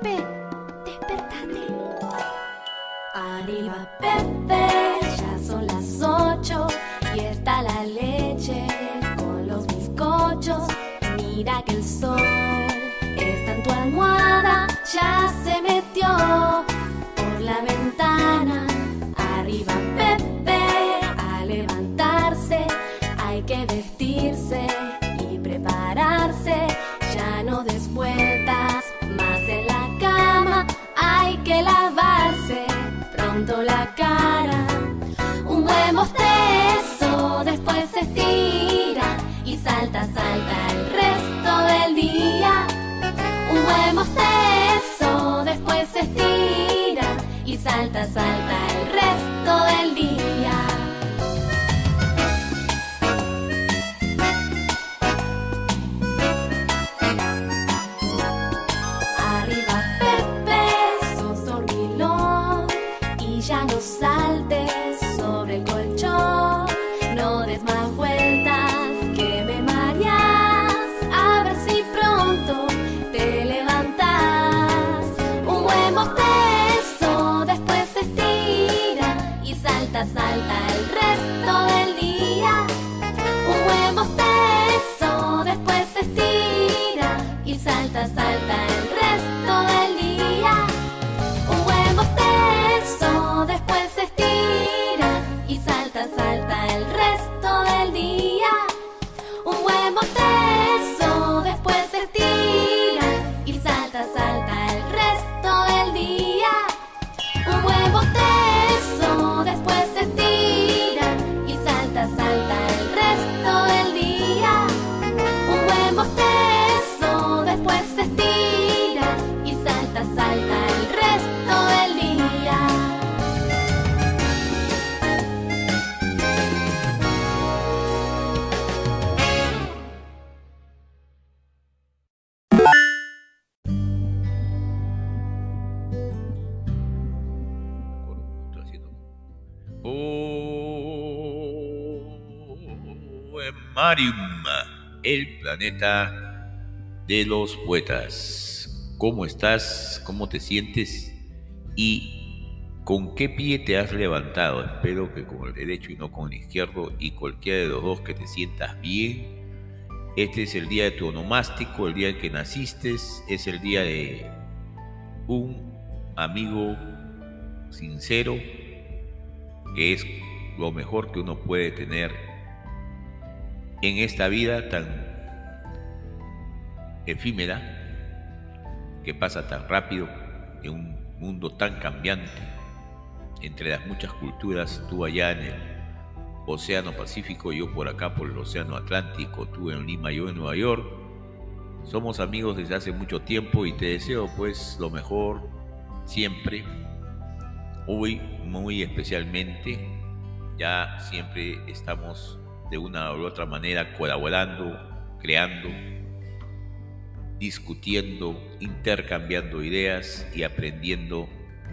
Pepe, despertate. Arriba Pepe, planeta de los poetas. ¿Cómo estás? ¿Cómo te sientes? ¿Y con qué pie te has levantado? Espero que con el derecho y no con el izquierdo y cualquiera de los dos que te sientas bien. Este es el día de tu onomástico, el día en que naciste, es el día de un amigo sincero, que es lo mejor que uno puede tener en esta vida tan efímera, que pasa tan rápido, en un mundo tan cambiante, entre las muchas culturas, tú allá en el Océano Pacífico, yo por acá por el Océano Atlántico, tú en Lima, yo en Nueva York. Somos amigos desde hace mucho tiempo y te deseo pues lo mejor siempre Hoy muy especialmente, ya siempre estamos de una u otra manera colaborando, creando, discutiendo, intercambiando ideas y aprendiendo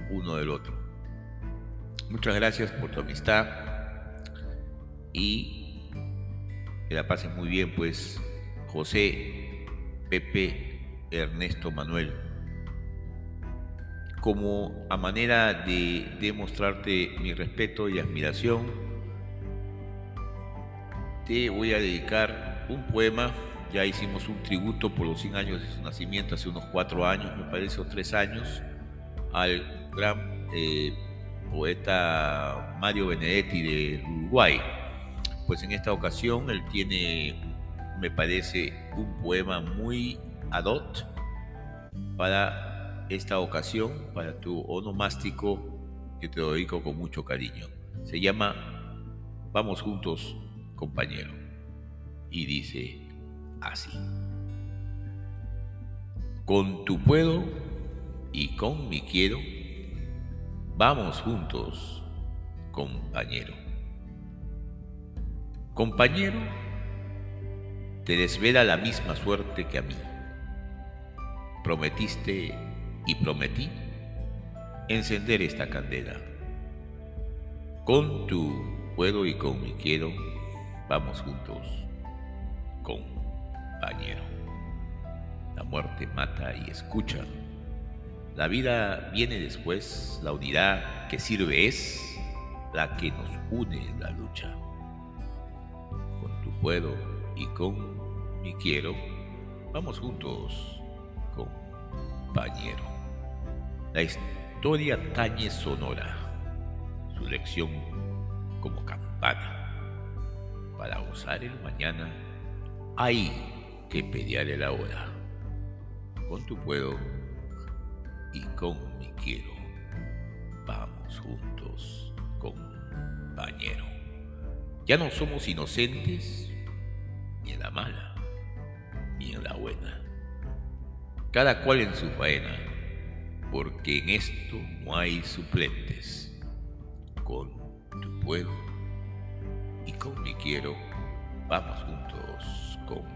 uno del otro. Muchas gracias por tu amistad y que la pases muy bien, pues José, Pepe, Ernesto, Manuel como a manera de demostrarte mi respeto y admiración, te voy a dedicar un poema. Ya hicimos un tributo por los 100 años de su nacimiento, hace unos cuatro años, me parece, o tres años, al gran eh, poeta Mario Benedetti de Uruguay. Pues en esta ocasión él tiene, me parece, un poema muy ad hoc para esta ocasión, para tu onomástico que te lo dedico con mucho cariño. Se llama Vamos juntos, compañero. Y dice así. Con tu puedo y con mi quiero, vamos juntos, compañero. Compañero, te desvela la misma suerte que a mí. Prometiste y prometí encender esta candela. Con tu puedo y con mi quiero, vamos juntos, compañero. La muerte mata y escucha, La vida viene después, la unidad que sirve es la que nos une en la lucha. Con tu puedo y con mi quiero, vamos juntos, compañero. La historia tañe sonora, su lección como campana. Para usar el mañana hay que pelear el ahora. Con tu puedo y con mi quiero. Vamos juntos, compañero. Ya no somos inocentes ni en la mala, ni en la buena. Cada cual en su faena, porque en esto no hay suplentes. Con tu puedo y con mi quiero, vamos juntos, compañero.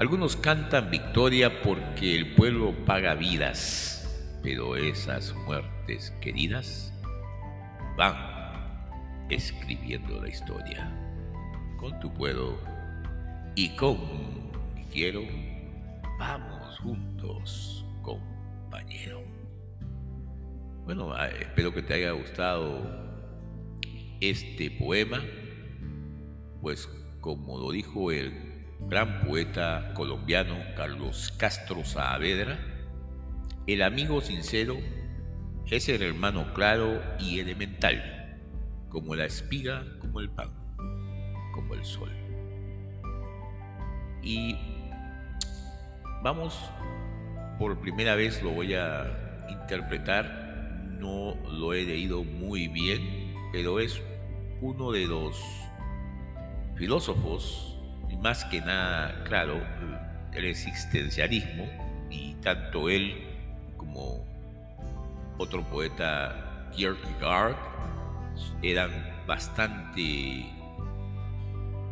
Algunos cantan victoria porque el pueblo paga vidas, pero esas muertes queridas van escribiendo la historia. Con tu puedo y con mi quiero, vamos juntos, compañero. Bueno, ah, espero que te haya gustado este poema, pues como lo dijo el gran poeta colombiano Carlos Castro Saavedra, el amigo sincero es el hermano claro y elemental, como la espiga, como el pan, como el sol. Y vamos, por primera vez lo voy a interpretar, no lo he leído muy bien, pero es uno de los filósofos más que nada, claro, el existencialismo, y tanto él como otro poeta, Kierkegaard, eran bastante,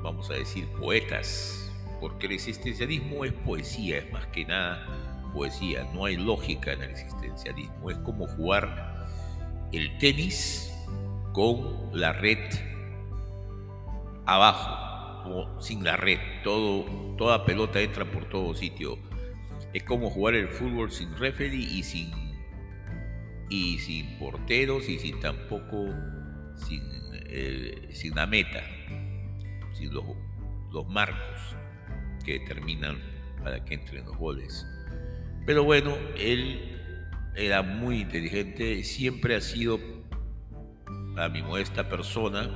vamos a decir, poetas, porque el existencialismo es poesía, es más que nada poesía, no hay lógica en el existencialismo, es como jugar el tenis con la red abajo sin la red, todo, toda pelota entra por todo sitio. Es como jugar el fútbol sin referee y sin, y sin porteros y sin tampoco sin, eh, sin la meta, sin los, los marcos que determinan para que entren los goles. Pero bueno, él era muy inteligente, siempre ha sido, a mi modesta persona,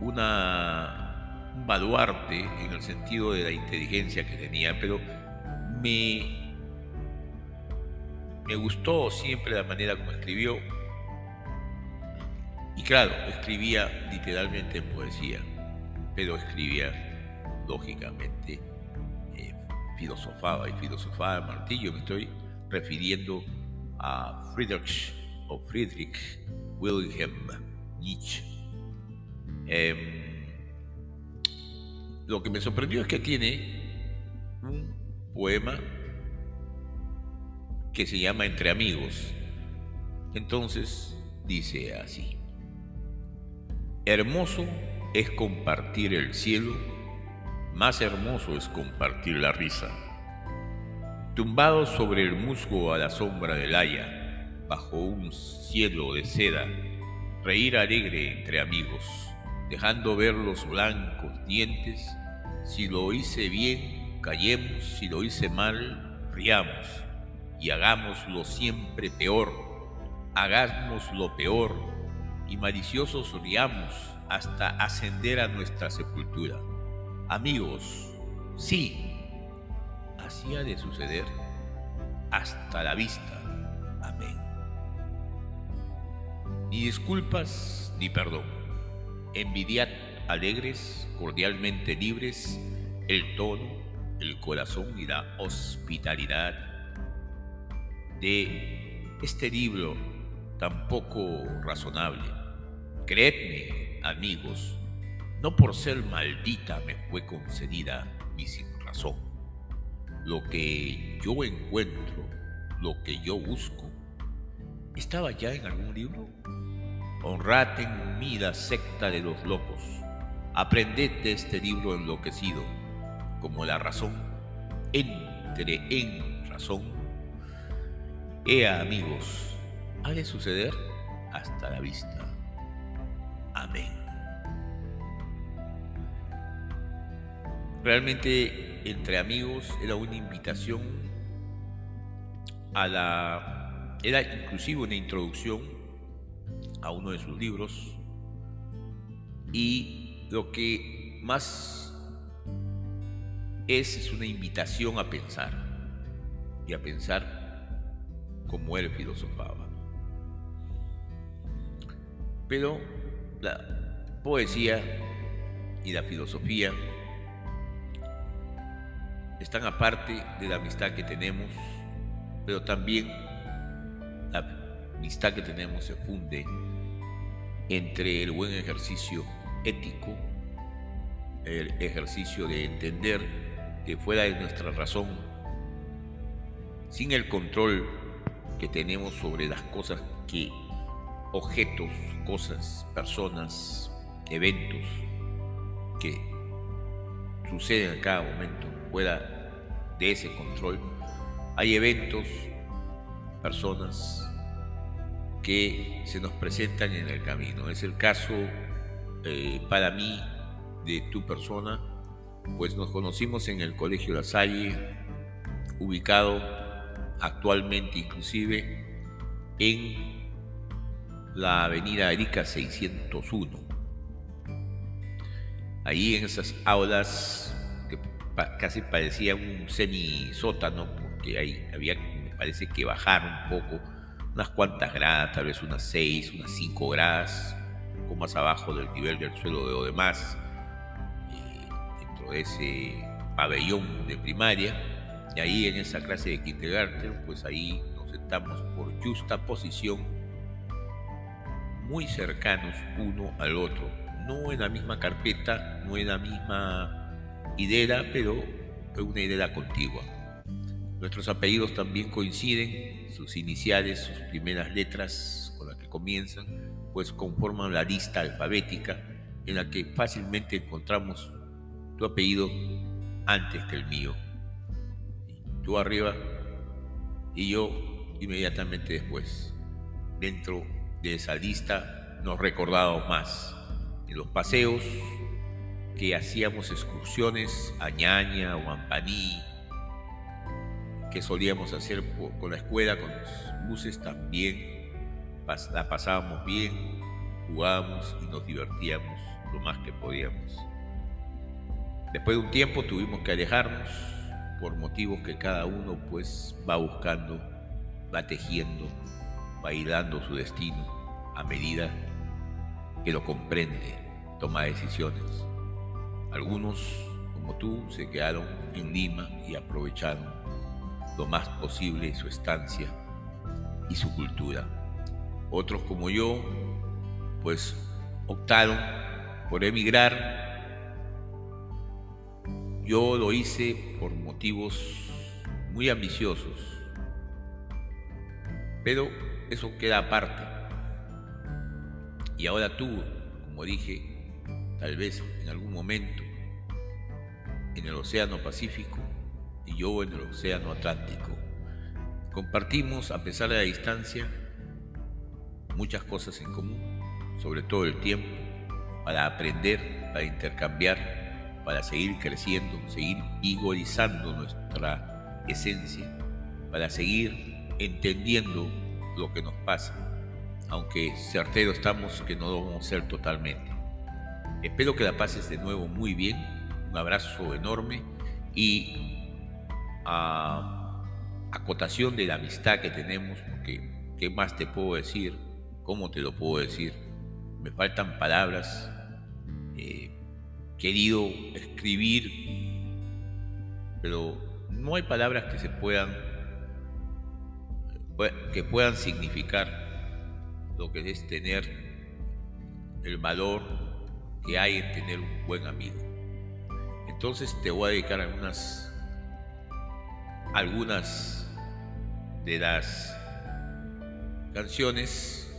una, un baluarte en el sentido de la inteligencia que tenía, pero me, me gustó siempre la manera como escribió. Y claro, escribía literalmente en poesía, pero escribía lógicamente, eh, filosofaba y filosofaba martillo. Me estoy refiriendo a Friedrich o Friedrich Wilhelm Nietzsche. Em, lo que me sorprendió es que tiene un poema que se llama Entre amigos. Entonces dice así, hermoso es compartir el cielo, más hermoso es compartir la risa. Tumbado sobre el musgo a la sombra del haya, bajo un cielo de seda, reír alegre entre amigos dejando ver los blancos dientes. Si lo hice bien, callemos, si lo hice mal, riamos y hagámoslo siempre peor. Hagamos lo peor y maliciosos riamos hasta ascender a nuestra sepultura. Amigos, sí, así ha de suceder. Hasta la vista. Amén. Ni disculpas ni perdón envidiad alegres, cordialmente libres, el tono, el corazón y la hospitalidad de este libro tan poco razonable. Creedme, amigos, no por ser maldita me fue concedida mi sin razón. Lo que yo encuentro, lo que yo busco, ¿estaba ya en algún libro? Honrad en mí secta de los locos. Aprended de este libro enloquecido, como la razón entre en razón razón. Ea amigos, ha de suceder hasta la vista. Amén. Realmente entre amigos era una invitación a la... era inclusive una introducción a uno de sus libros y lo que más es, es una invitación a pensar y a pensar como él filosofaba. Pero la poesía y la filosofía están aparte de la amistad que tenemos, pero también la amistad que tenemos se funde entre el buen ejercicio ético, el ejercicio de entender que fuera de nuestra razón, sin el control que tenemos sobre las cosas que, objetos, cosas, personas, eventos que suceden a cada momento, fuera de ese control, hay eventos, personas que se nos presentan en el camino. Es el caso eh, para mí de tu persona, pues nos conocimos en el Colegio La Salle, ubicado actualmente inclusive en la avenida Erika 601. Ahí en esas aulas que casi parecía un semisótano, porque ahí había, me parece que bajar un poco, unas cuantas gradas, tal vez unas 6, unas 5 gradas, un poco más abajo del nivel del suelo de lo demás, eh, dentro de ese pabellón de primaria. Y ahí en esa clase de kindergarten, pues ahí nos sentamos por justa posición, muy cercanos uno al otro, no en la misma carpeta, no en la misma hilera, pero en una hilera contigua. Nuestros apellidos también coinciden, sus iniciales, sus primeras letras con las que comienzan, pues conforman la lista alfabética en la que fácilmente encontramos tu apellido antes que el mío. Tú arriba y yo inmediatamente después. Dentro de esa lista nos recordamos más en los paseos que hacíamos excursiones a Ñaña o Ampaní, que solíamos hacer con la escuela, con los buses también. La pasábamos bien, jugábamos y nos divertíamos lo más que podíamos. Después de un tiempo tuvimos que alejarnos por motivos que cada uno pues va buscando, va tejiendo, va hilando su destino a medida que lo comprende, toma decisiones. Algunos, como tú, se quedaron en Lima y aprovecharon lo más posible su estancia y su cultura. Otros, como yo, pues optaron por emigrar. Yo lo hice por motivos muy ambiciosos, pero eso queda aparte. Y ahora tú, como dije, tal vez en algún momento en el Océano Pacífico y yo en el Océano Atlántico. Compartimos, a pesar de la distancia, muchas cosas en común, sobre todo el tiempo, para aprender, para intercambiar, para seguir creciendo, seguir vigorizando nuestra esencia, para seguir entendiendo lo que nos pasa, aunque certero estamos que no lo vamos a ser totalmente. Espero que la pases de nuevo muy bien, un abrazo enorme y a acotación de la amistad que tenemos, porque ¿qué más te puedo decir? ¿Cómo te lo puedo decir? Me faltan palabras. Eh, querido escribir, pero no hay palabras que se puedan que puedan significar lo que es tener el valor que hay en tener un buen amigo. Entonces te voy a dedicar algunas algunas de las canciones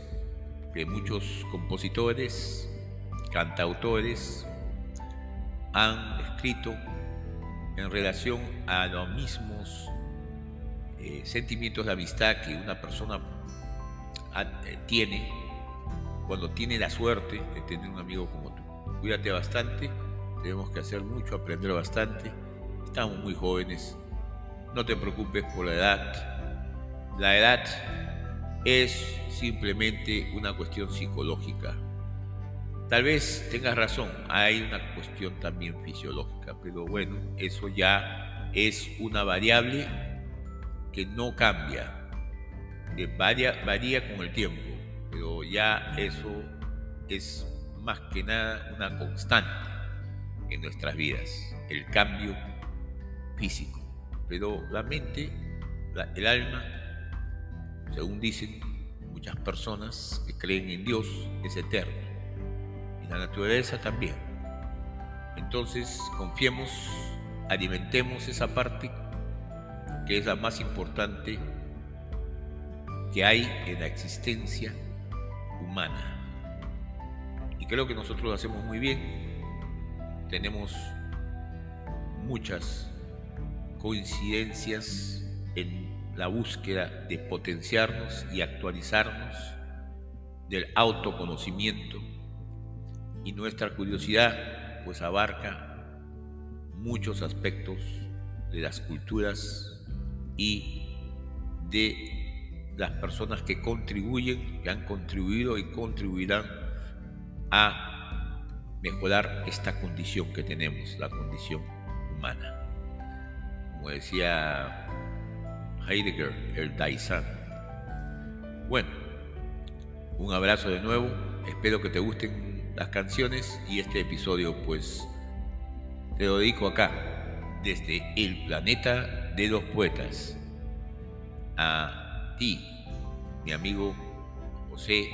que muchos compositores, cantautores han escrito en relación a los mismos eh, sentimientos de amistad que una persona eh, tiene cuando tiene la suerte de tener un amigo como tú. Cuídate bastante, tenemos que hacer mucho, aprender bastante. Estamos muy jóvenes, no te preocupes por la edad. La edad es simplemente una cuestión psicológica. Tal vez tengas razón, hay una cuestión también fisiológica, pero bueno, eso ya es una variable que no cambia, que varía, varía con el tiempo, pero ya eso es más que nada una constante en nuestras vidas, el cambio físico. Pero la mente, el alma, según dicen muchas personas que creen en Dios, es eterna. Y la naturaleza también. Entonces, confiemos, alimentemos esa parte que es la más importante que hay en la existencia humana. Y creo que nosotros lo hacemos muy bien. Tenemos muchas coincidencias en la búsqueda de potenciarnos y actualizarnos del autoconocimiento y nuestra curiosidad pues abarca muchos aspectos de las culturas y de las personas que contribuyen, que han contribuido y contribuirán a mejorar esta condición que tenemos, la condición humana. Como decía Heidegger, el Daisán. Bueno, un abrazo de nuevo, espero que te gusten las canciones y este episodio pues te lo dedico acá, desde el planeta de los poetas, a ti, mi amigo José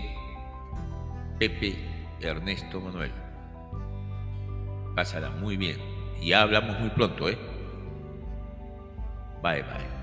Pepe Ernesto Manuel. Pásala muy bien. Y ya hablamos muy pronto, ¿eh? 拜拜。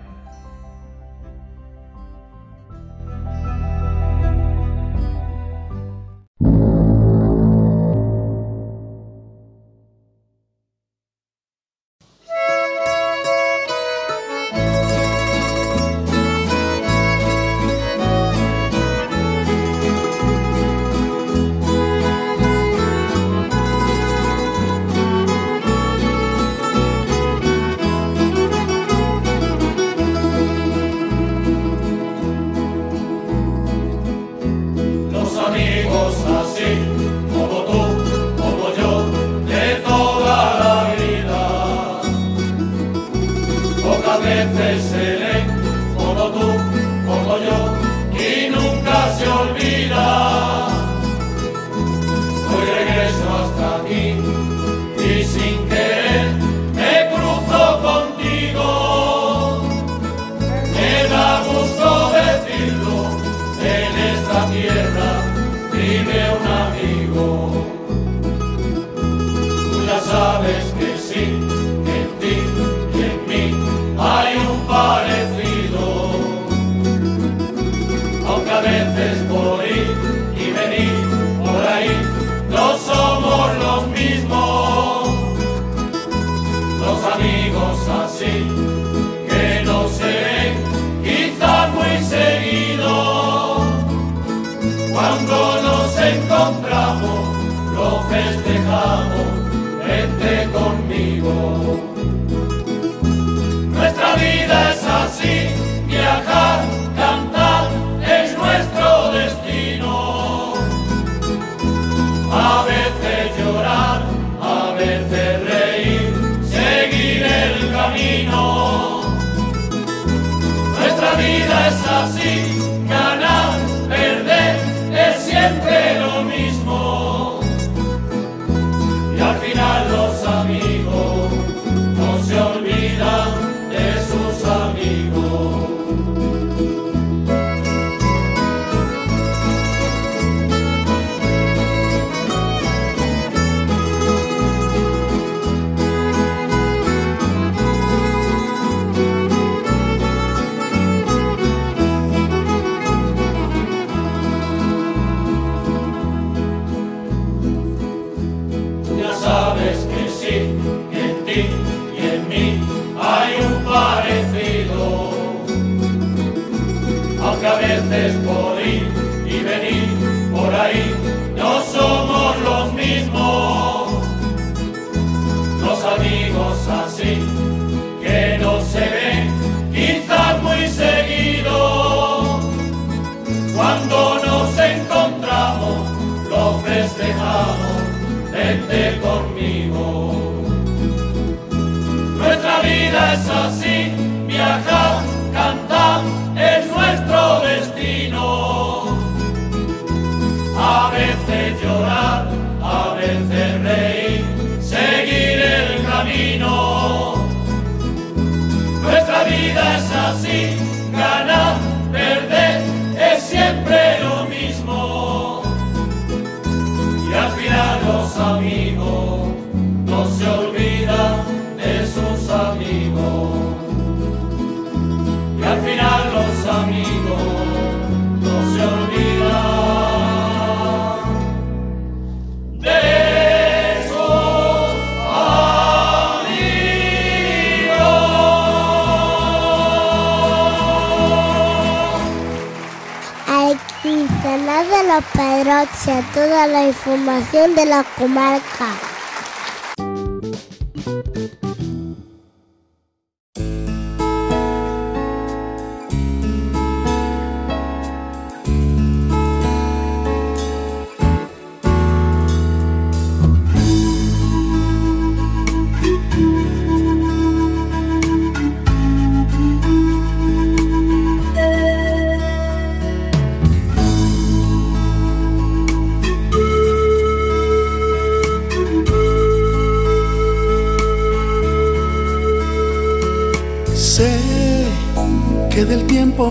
La Pedroche, toda la información de la comarca.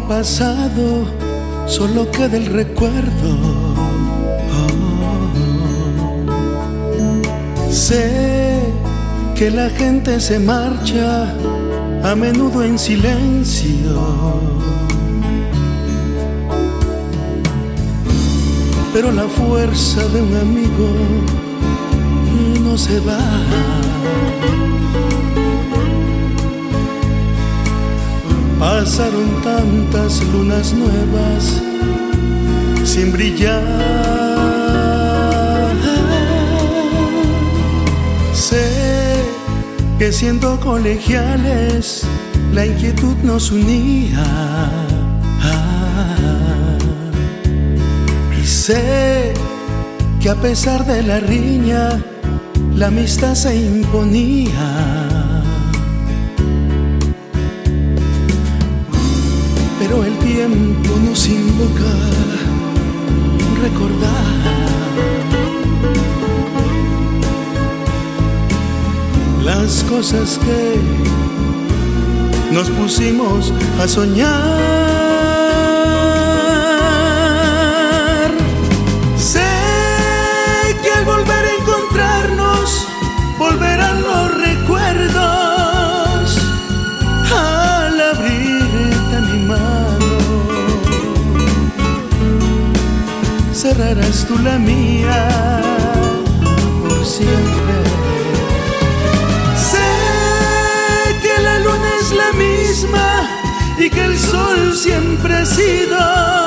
Pasado solo queda el recuerdo. Oh. Sé que la gente se marcha a menudo en silencio. Pero la fuerza de un amigo no se va. Pasaron tantas lunas nuevas sin brillar. Sé que siendo colegiales la inquietud nos unía. Y sé que a pesar de la riña, la amistad se imponía. Pero el tiempo nos invoca recordar las cosas que nos pusimos a soñar. Cerrarás tú la mía por siempre. Sé que la luna es la misma y que el sol siempre ha sido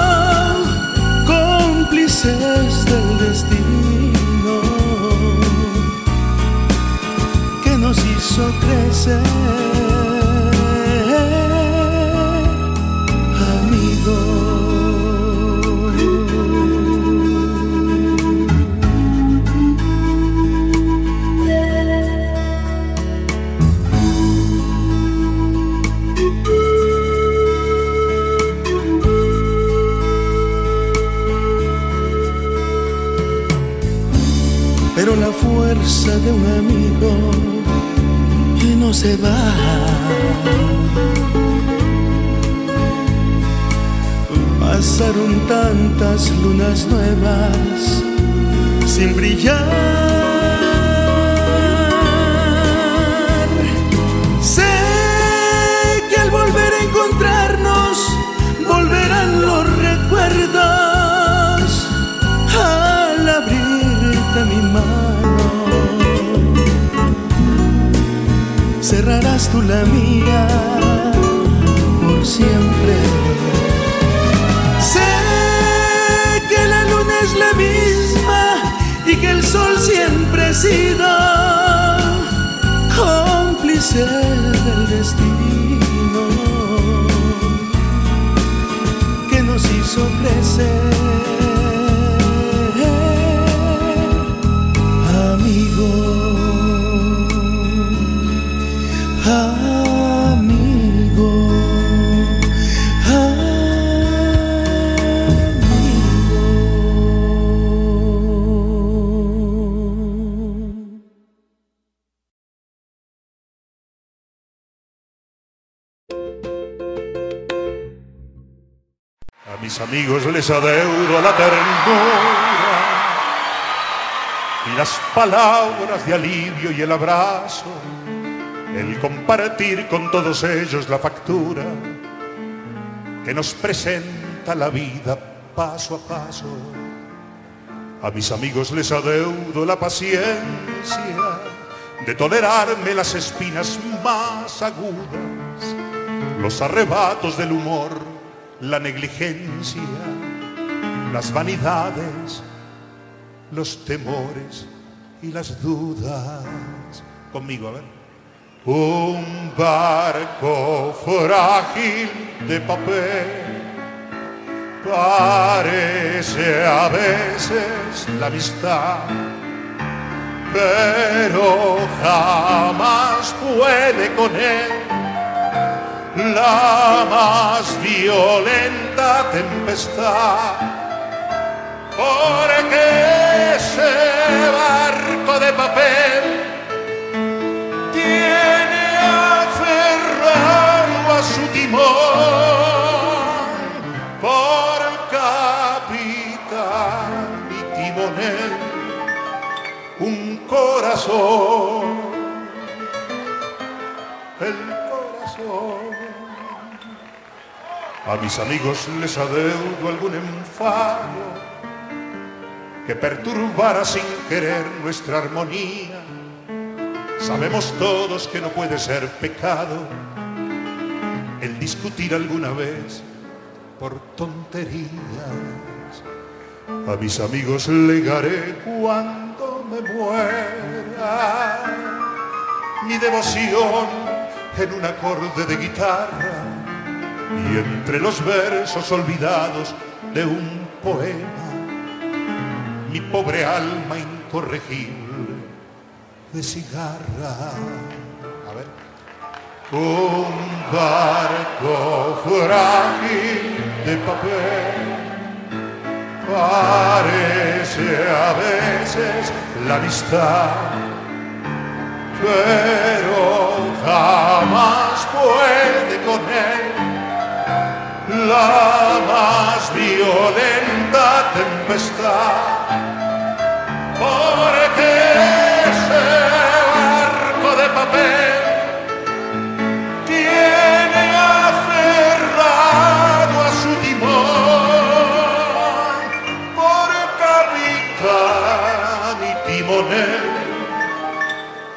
mis amigos les adeudo la ternura y las palabras de alivio y el abrazo, el compartir con todos ellos la factura que nos presenta la vida paso a paso. A mis amigos les adeudo la paciencia de tolerarme las espinas más agudas, los arrebatos del humor, la negligencia, las vanidades, los temores y las dudas. Conmigo, a ver. Un barco frágil de papel parece a veces la amistad, pero jamás puede con él la más violenta tempestad. Porque ese barco de papel tiene a su timón por capitán y timonel un corazón, el corazón. A mis amigos les adeudo algún enfado que perturbara sin querer nuestra armonía. Sabemos todos que no puede ser pecado el discutir alguna vez por tonterías. A mis amigos legaré cuando me muera mi devoción en un acorde de guitarra y entre los versos olvidados de un poema mi pobre alma incorregible de cigarra. Un barco frágil de papel parece a veces la amistad, pero jamás puede con él la más violenta tempestad. Porque ese barco de papel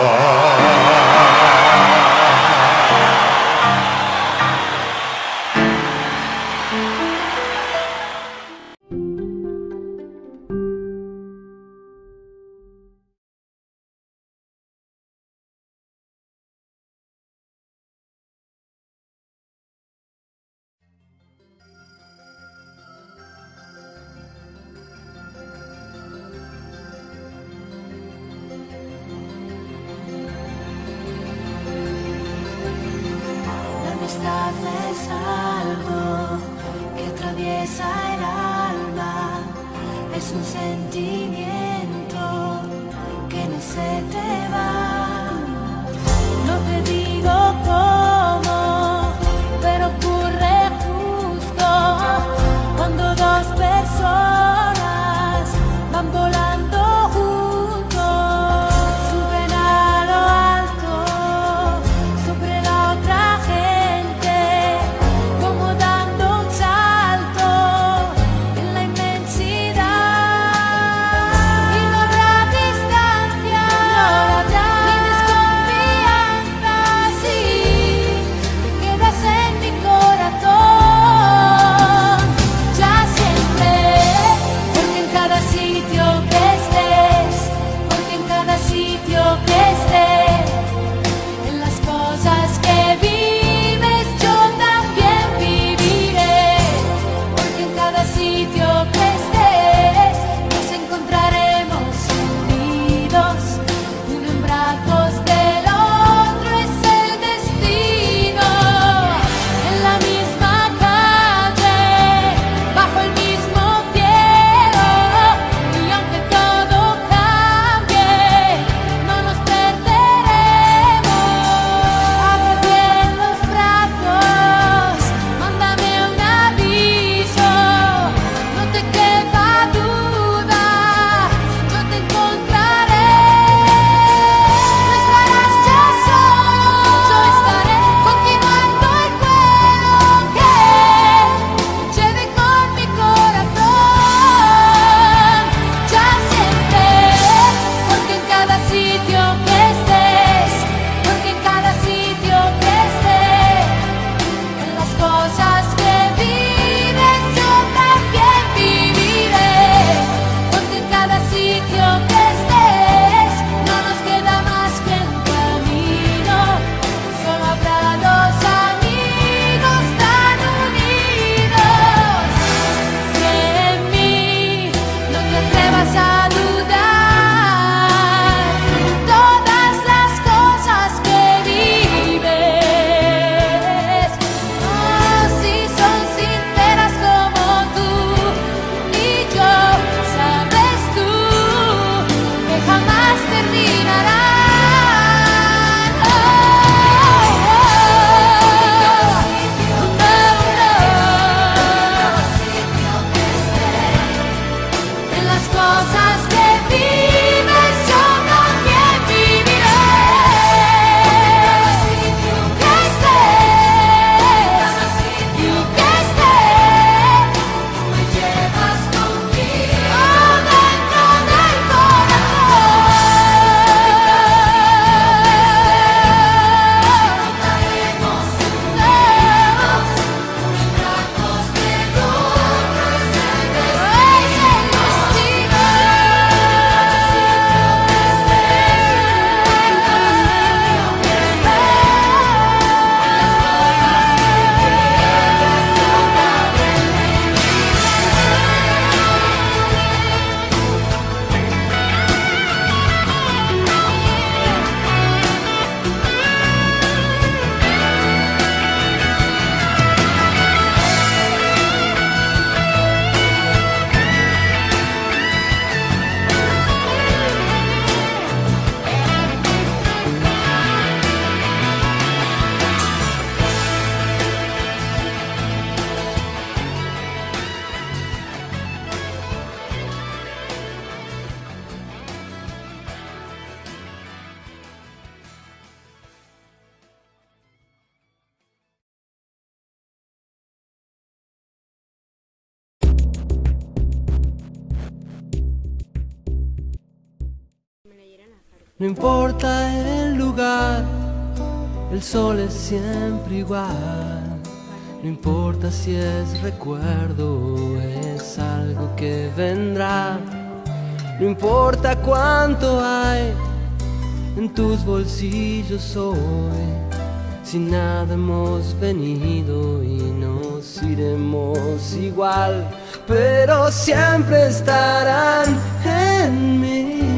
啊。啊 No importa el lugar, el sol es siempre igual. No importa si es recuerdo o es algo que vendrá. No importa cuánto hay en tus bolsillos hoy. Si nada hemos venido y nos iremos igual, pero siempre estarán en mí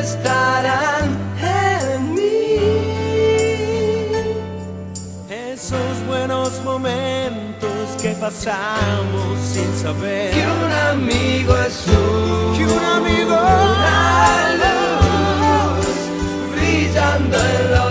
Estarán en mí. Esos buenos momentos que pasamos sin saber Que un amigo es un, que un amigo una luz brillando en la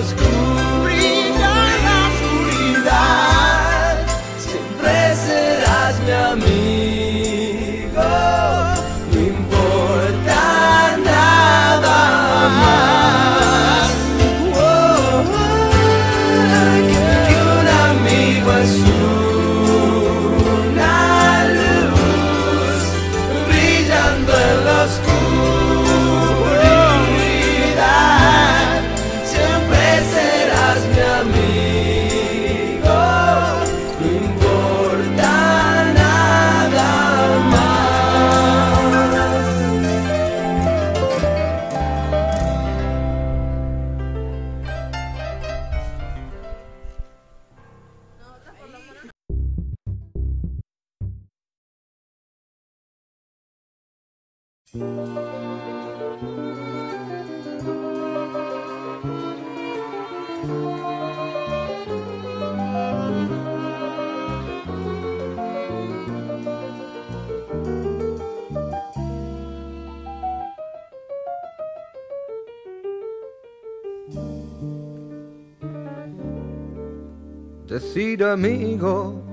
Decir amigo.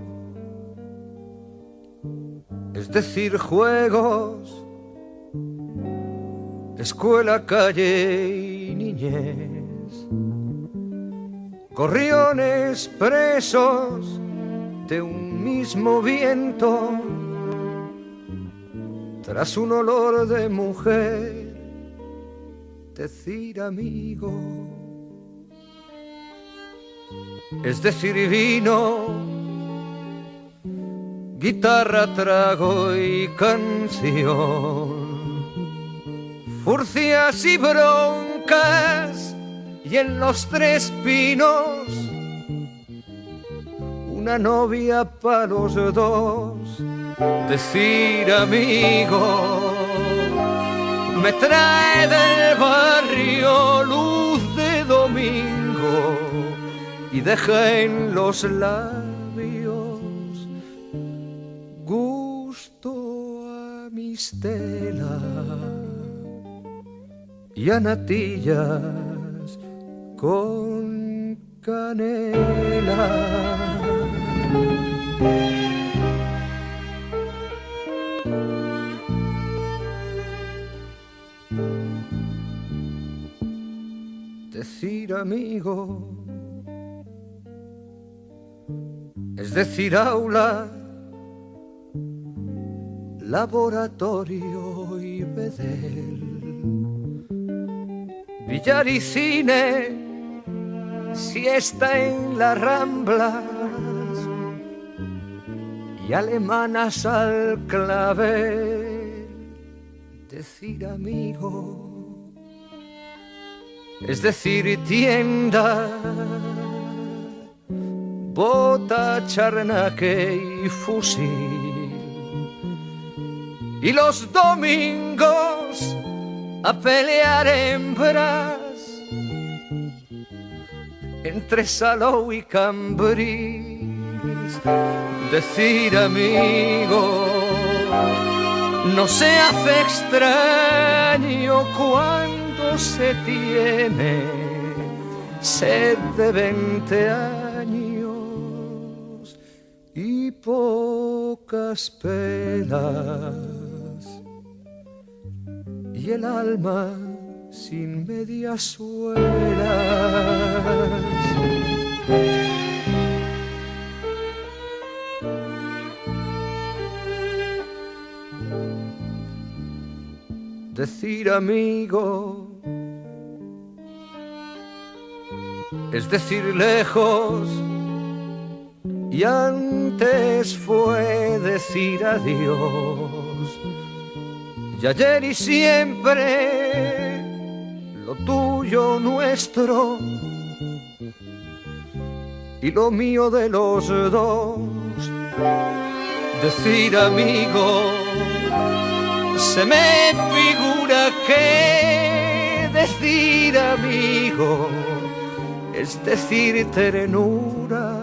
Es decir juegos, escuela, calle y niñez, gorriones presos de un mismo viento, tras un olor de mujer, decir amigo es decir vino, guitarra, trago y canción, furcias y broncas, y en los tres pinos, una novia para los dos, decir amigo, me trae del barrio deja en los labios gusto a mistela y a natillas con canela. Decir amigo es decir aula, laboratorio y bedel. Villar y cine, siesta en las ramblas y alemanas al clavel. Decir amigo, es decir tienda, bota, charnaque y fusil y los domingos a pelear hembras entre Salou y Cambrís. Decir amigo, no se hace extraño cuando se tiene sed de veinte pocas penas y el alma sin medias suelas. Decir amigo es decir lejos y antes fue decir adiós y ayer y siempre lo tuyo nuestro y lo mío de los dos. Decir amigo, se me figura que decir amigo es decir ternura.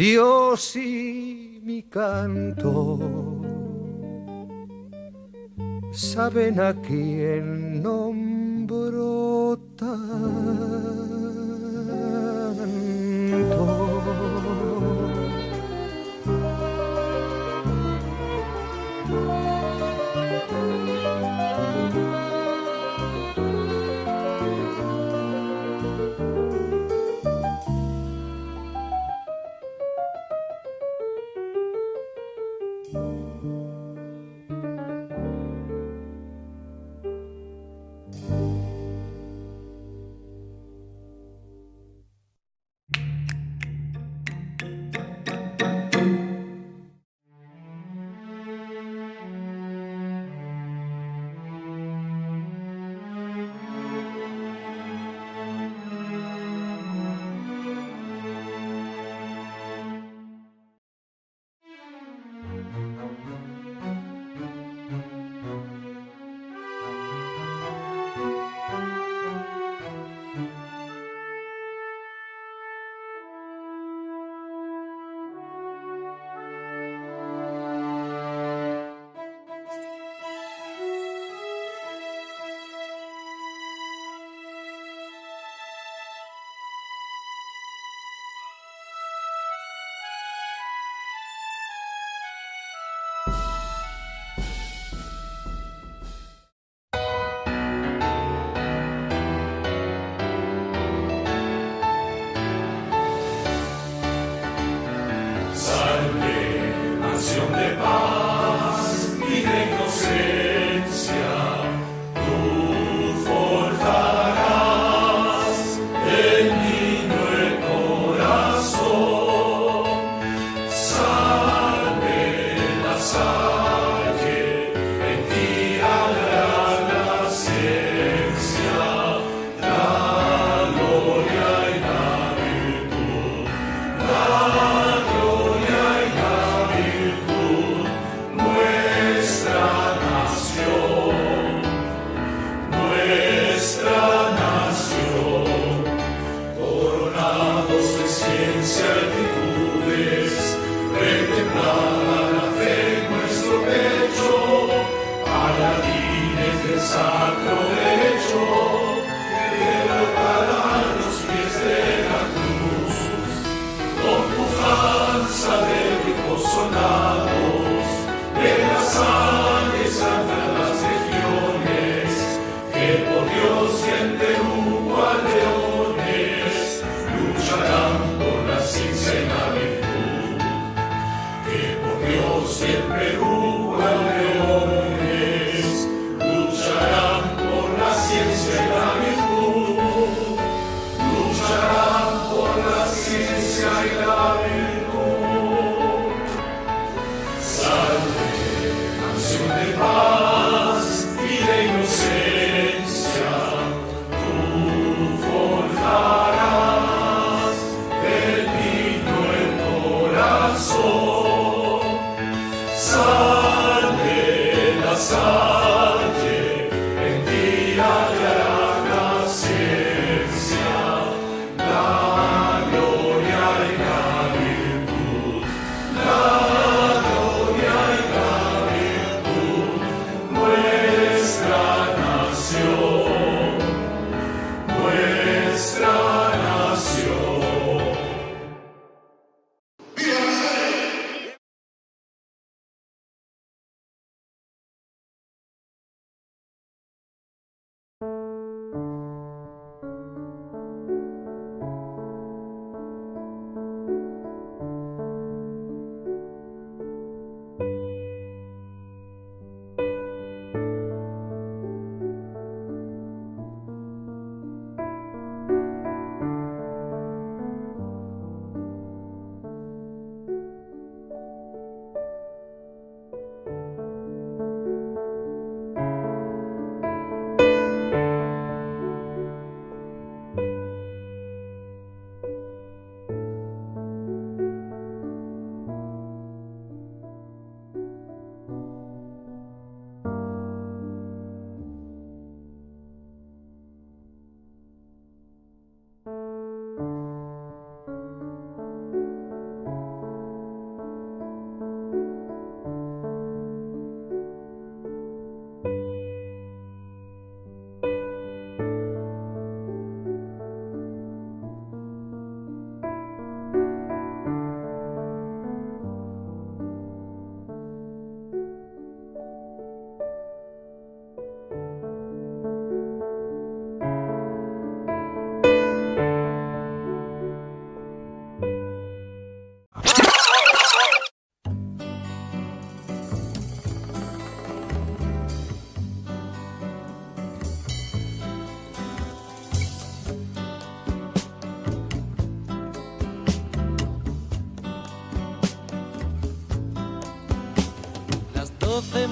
Dios y mi canto saben a quién tanto.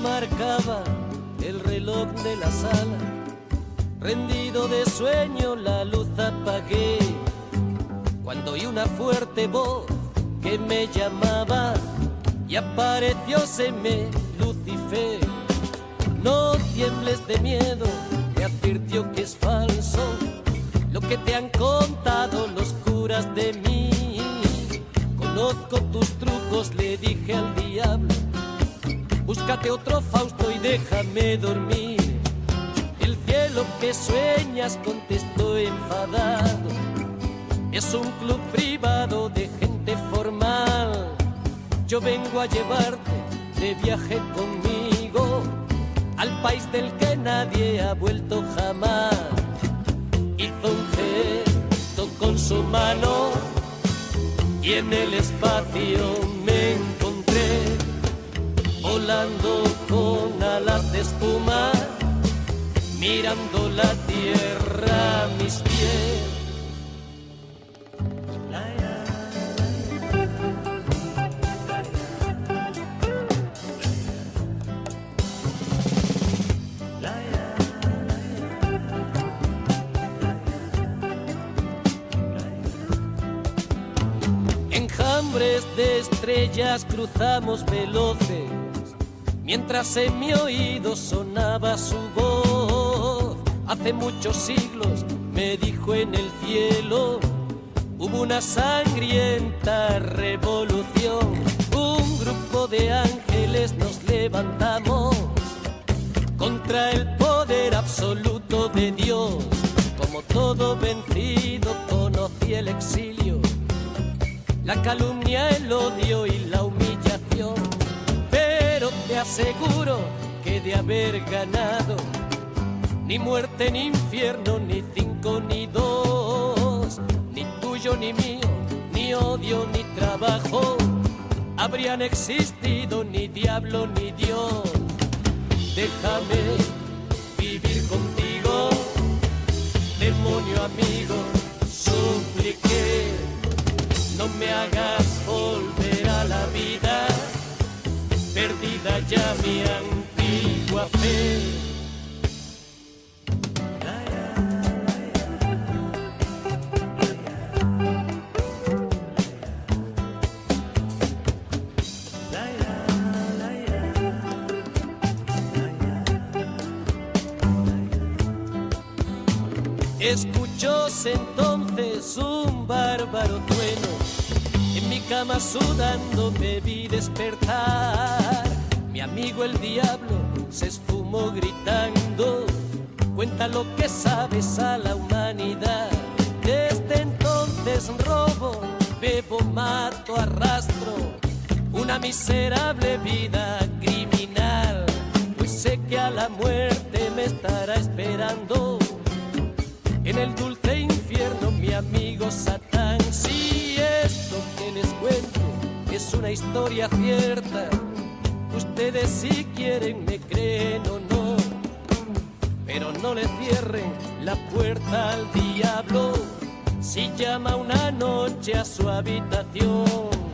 Marcaba el reloj de la sala. Rendido de sueño la luz apagué. Cuando oí una fuerte voz que me llamaba y apareció me Lucifer. No tiembles de miedo, te advirtió que es falso lo que te han contado los curas de mí. Conozco tus trucos, le dije al. Búscate otro Fausto y déjame dormir. El cielo que sueñas contestó enfadado. Es un club privado de gente formal. Yo vengo a llevarte de viaje conmigo al país del que nadie ha vuelto jamás. Hizo un gesto con su mano y en el espacio me volando con alas de espuma, mirando la tierra a mis pies. Enjambres de estrellas cruzamos veloces, mientras en mi oído sonaba su voz. Hace muchos siglos me dijo en el cielo, hubo una sangrienta revolución. Un grupo de ángeles nos levantamos contra el poder absoluto de Dios. Como todo vencido conocí el exilio la calumnia, el odio y la humillación. Te aseguro que de haber ganado, ni muerte, ni infierno, ni cinco, ni dos, ni tuyo, ni mío, ni odio, ni trabajo, habrían existido ni diablo ni Dios. Déjame vivir contigo, demonio amigo, supliqué, no me hagas volver a la vida, perdida ya mi antigua fe. Escuchóse entonces un bárbaro trueno. En mi cama sudando me vi despertar. Mi amigo el diablo se esfumó gritando. Cuenta lo que sabes a la humanidad. Desde entonces robo, bebo, mato, arrastro. Una miserable vida criminal. Pues sé que a la muerte me estará esperando en el dulce infierno mi amigo Satán. Si esto que les cuento es una historia cierta, ustedes si quieren me creen o no, pero no le cierren la puerta al diablo si llama una noche a su habitación.